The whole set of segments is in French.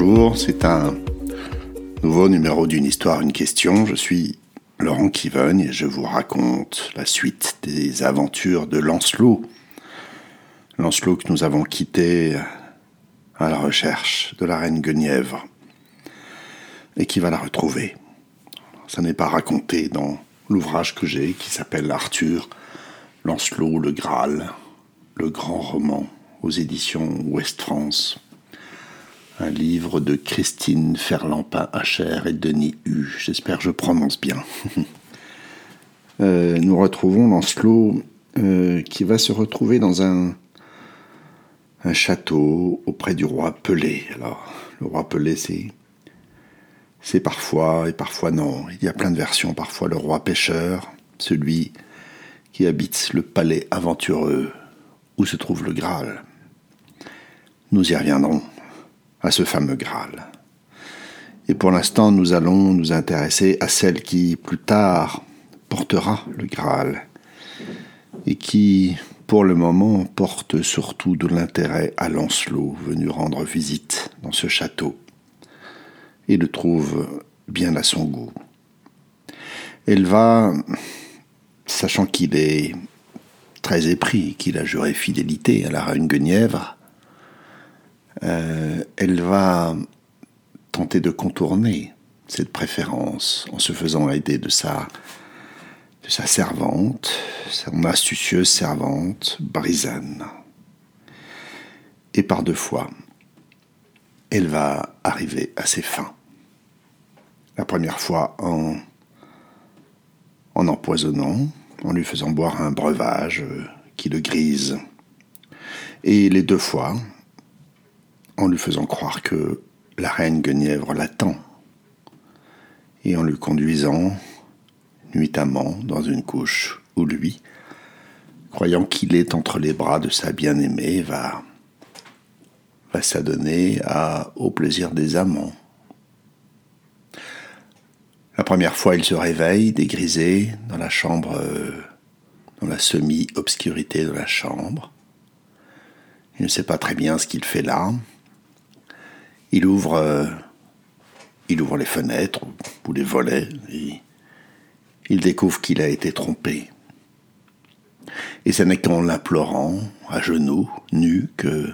bonjour, c'est un nouveau numéro d'une histoire, une question. Je suis Laurent Kivogne et je vous raconte la suite des aventures de Lancelot. Lancelot que nous avons quitté à la recherche de la reine Guenièvre et qui va la retrouver. Ça n'est pas raconté dans l'ouvrage que j'ai qui s'appelle Arthur, Lancelot, le Graal, le grand roman aux éditions Ouest France un livre de Christine Ferlampin-Hacher et Denis Hu. J'espère que je prononce bien. Euh, nous retrouvons Lancelot euh, qui va se retrouver dans un, château auprès du roi Pelé. Alors, le roi Pelé, c'est c'est parfois et parfois non. Il y a plein de versions. Parfois le roi pêcheur, celui qui habite le palais aventureux où se trouve le Graal. Nous y reviendrons à ce fameux Graal. Et pour l'instant, nous allons nous intéresser à celle qui, plus tard, portera le Graal, et qui, pour le moment, porte surtout de l'intérêt à Lancelot, venu rendre visite dans ce château, et le trouve bien à son goût. Elle va, sachant qu'il est très épris, qu'il a juré fidélité à la reine Guenièvre, euh, elle va tenter de contourner cette préférence en se faisant aider de sa, de sa servante, son astucieuse servante, Brisane. Et par deux fois, elle va arriver à ses fins. La première fois en, en empoisonnant, en lui faisant boire un breuvage qui le grise. Et les deux fois, en lui faisant croire que la reine Guenièvre l'attend, et en le conduisant nuitamment dans une couche où lui, croyant qu'il est entre les bras de sa bien-aimée, va, va s'adonner au plaisir des amants. La première fois, il se réveille, dégrisé, dans la chambre, dans la semi-obscurité de la chambre. Il ne sait pas très bien ce qu'il fait là. Il ouvre, euh, il ouvre les fenêtres ou les volets et il découvre qu'il a été trompé. Et ce n'est qu'en l'implorant, à genoux, nu, que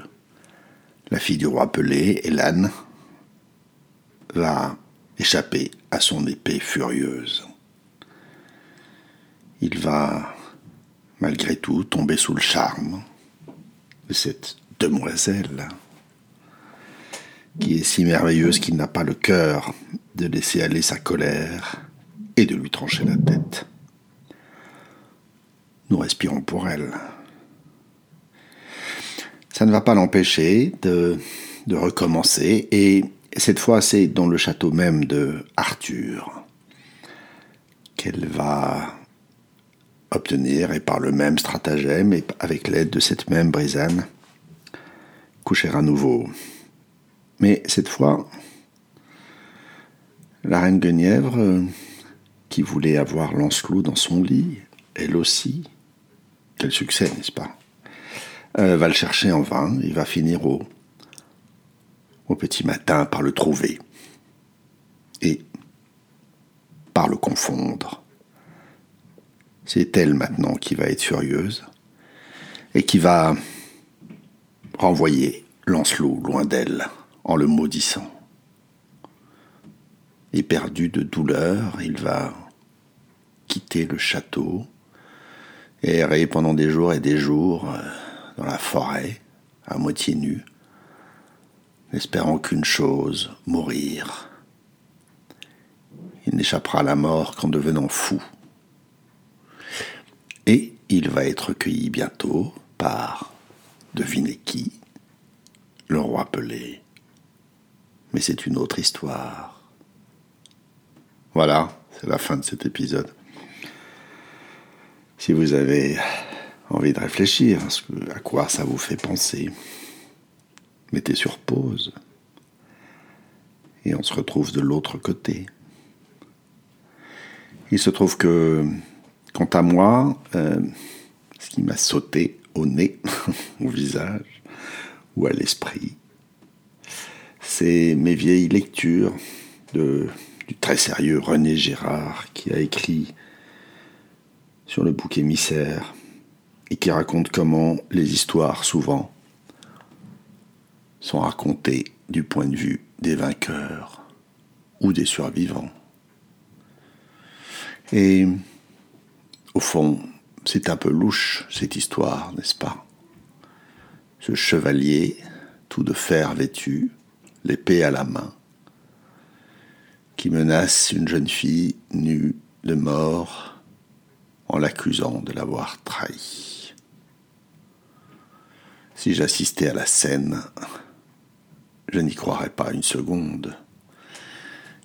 la fille du roi Pelé, Hélène, va échapper à son épée furieuse. Il va, malgré tout, tomber sous le charme de cette demoiselle qui est si merveilleuse qu'il n'a pas le cœur de laisser aller sa colère et de lui trancher la tête. Nous respirons pour elle. Ça ne va pas l'empêcher de, de recommencer, et cette fois c'est dans le château même de Arthur qu'elle va obtenir, et par le même stratagème, et avec l'aide de cette même brisane, coucher à nouveau mais cette fois, la reine Guenièvre, euh, qui voulait avoir Lancelot dans son lit, elle aussi, quel succès, n'est-ce pas euh, Va le chercher en vain et va finir au petit matin par le trouver et par le confondre. C'est elle maintenant qui va être furieuse et qui va renvoyer Lancelot loin d'elle en le maudissant. Éperdu de douleur, il va quitter le château, errer pendant des jours et des jours euh, dans la forêt, à moitié nu, n'espérant qu'une chose, mourir. Il n'échappera à la mort qu'en devenant fou. Et il va être cueilli bientôt par, devinez qui, le roi Pelé mais c'est une autre histoire. Voilà, c'est la fin de cet épisode. Si vous avez envie de réfléchir à, quoi ça vous fait penser, mettez sur pause et on se retrouve de l'autre côté. Il se trouve que, quant à moi, euh, ce qui m'a sauté au nez, au visage ou à l'esprit, c'est mes vieilles lectures du très sérieux René Gérard qui a écrit sur le bouc émissaire et qui raconte comment les histoires, souvent, sont racontées du point de vue des vainqueurs ou des survivants. Et au fond, c'est un peu louche cette histoire, n'est-ce pas? Ce chevalier, tout de fer vêtu, l'épée à la main, qui menace une jeune fille nue de mort en l'accusant de l'avoir trahi. Si j'assistais à la scène, je n'y croirais pas une seconde,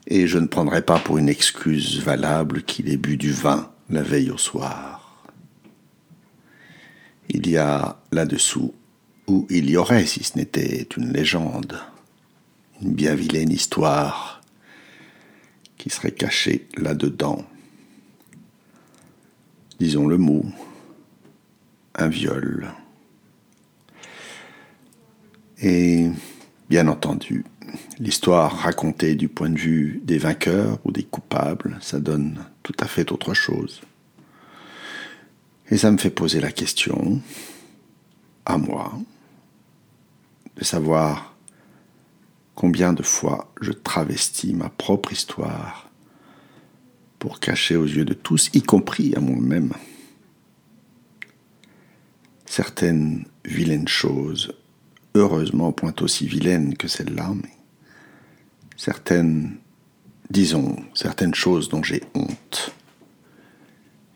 et je ne prendrais pas pour une excuse valable qu'il ait bu du vin la veille au soir. Il y a là-dessous, ou il y aurait si ce n'était une légende, une bien vilaine histoire qui serait cachée là-dedans. Disons le mot, un viol. Et bien entendu, l'histoire racontée du point de vue des vainqueurs ou des coupables, ça donne tout à fait autre chose. Et ça me fait poser la question, à moi, de savoir combien de fois je travestis ma propre histoire pour cacher aux yeux de tous, y compris à moi-même, certaines vilaines choses, heureusement point aussi vilaines que celles-là, mais certaines, disons, certaines choses dont j'ai honte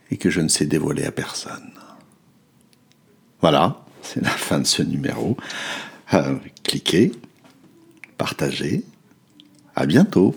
et que je ne sais dévoiler à personne. Voilà, c'est la fin de ce numéro. Euh, cliquez, partagez. À bientôt.